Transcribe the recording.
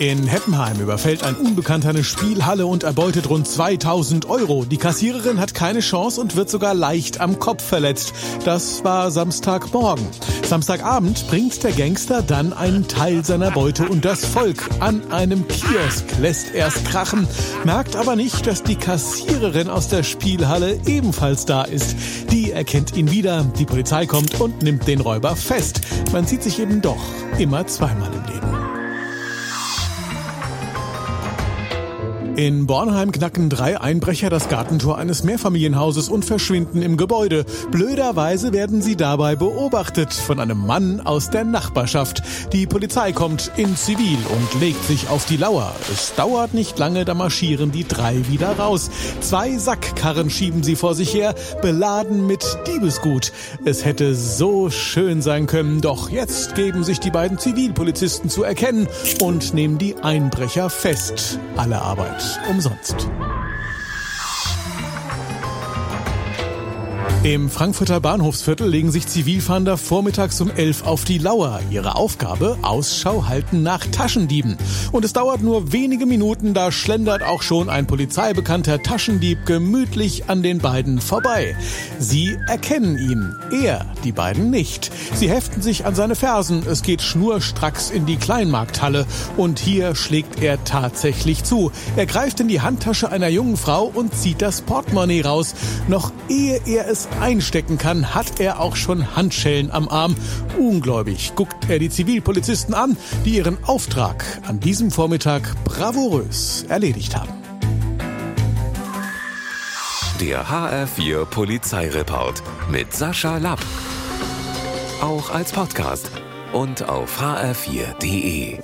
In Heppenheim überfällt ein Unbekannter eine Spielhalle und erbeutet rund 2000 Euro. Die Kassiererin hat keine Chance und wird sogar leicht am Kopf verletzt. Das war Samstagmorgen. Samstagabend bringt der Gangster dann einen Teil seiner Beute und das Volk. An einem Kiosk lässt er's krachen, merkt aber nicht, dass die Kassiererin aus der Spielhalle ebenfalls da ist. Die erkennt ihn wieder, die Polizei kommt und nimmt den Räuber fest. Man sieht sich eben doch immer zweimal im Leben. In Bornheim knacken drei Einbrecher das Gartentor eines Mehrfamilienhauses und verschwinden im Gebäude. Blöderweise werden sie dabei beobachtet von einem Mann aus der Nachbarschaft. Die Polizei kommt in Zivil und legt sich auf die Lauer. Es dauert nicht lange, da marschieren die drei wieder raus. Zwei Sackkarren schieben sie vor sich her, beladen mit Diebesgut. Es hätte so schön sein können, doch jetzt geben sich die beiden Zivilpolizisten zu erkennen und nehmen die Einbrecher fest. Alle Arbeit umsonst. Im Frankfurter Bahnhofsviertel legen sich Zivilfahnder vormittags um elf auf die Lauer. Ihre Aufgabe? Ausschau halten nach Taschendieben. Und es dauert nur wenige Minuten, da schlendert auch schon ein polizeibekannter Taschendieb gemütlich an den beiden vorbei. Sie erkennen ihn, er die beiden nicht. Sie heften sich an seine Fersen. Es geht schnurstracks in die Kleinmarkthalle. Und hier schlägt er tatsächlich zu. Er greift in die Handtasche einer jungen Frau und zieht das Portemonnaie raus. Noch ehe er es einstecken kann, hat er auch schon Handschellen am Arm. Ungläubig guckt er die Zivilpolizisten an, die ihren Auftrag an diesem Vormittag bravourös erledigt haben. Der HR4 Polizeireport mit Sascha Lapp. Auch als Podcast und auf hr4.de.